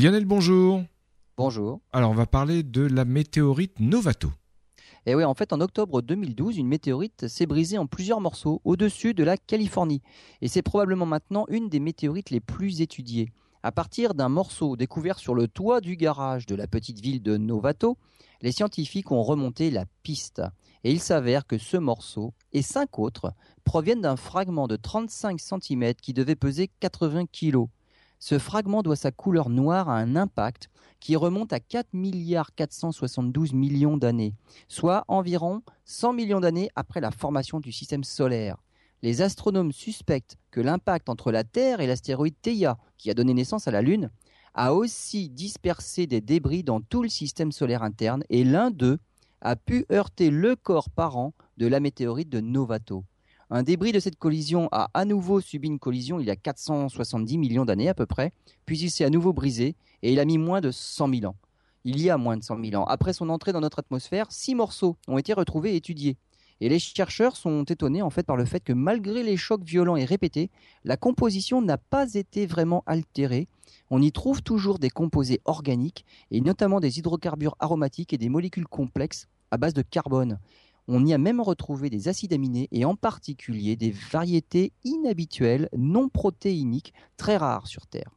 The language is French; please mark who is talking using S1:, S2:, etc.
S1: Lionel, bonjour.
S2: Bonjour.
S1: Alors, on va parler de la météorite Novato.
S2: Et oui, en fait, en octobre 2012, une météorite s'est brisée en plusieurs morceaux au-dessus de la Californie. Et c'est probablement maintenant une des météorites les plus étudiées. À partir d'un morceau découvert sur le toit du garage de la petite ville de Novato, les scientifiques ont remonté la piste. Et il s'avère que ce morceau et cinq autres proviennent d'un fragment de 35 cm qui devait peser 80 kg. Ce fragment doit sa couleur noire à un impact qui remonte à 4 milliards 472 millions d'années, soit environ 100 millions d'années après la formation du système solaire. Les astronomes suspectent que l'impact entre la Terre et l'astéroïde Theia, qui a donné naissance à la Lune, a aussi dispersé des débris dans tout le système solaire interne et l'un d'eux a pu heurter le corps parent de la météorite de Novato. Un débris de cette collision a à nouveau subi une collision il y a 470 millions d'années à peu près, puis il s'est à nouveau brisé et il a mis moins de 100 000 ans. Il y a moins de 100 000 ans. Après son entrée dans notre atmosphère, six morceaux ont été retrouvés et étudiés. Et les chercheurs sont étonnés en fait par le fait que malgré les chocs violents et répétés, la composition n'a pas été vraiment altérée. On y trouve toujours des composés organiques et notamment des hydrocarbures aromatiques et des molécules complexes à base de carbone. On y a même retrouvé des acides aminés et en particulier des variétés inhabituelles, non protéiniques, très rares sur Terre.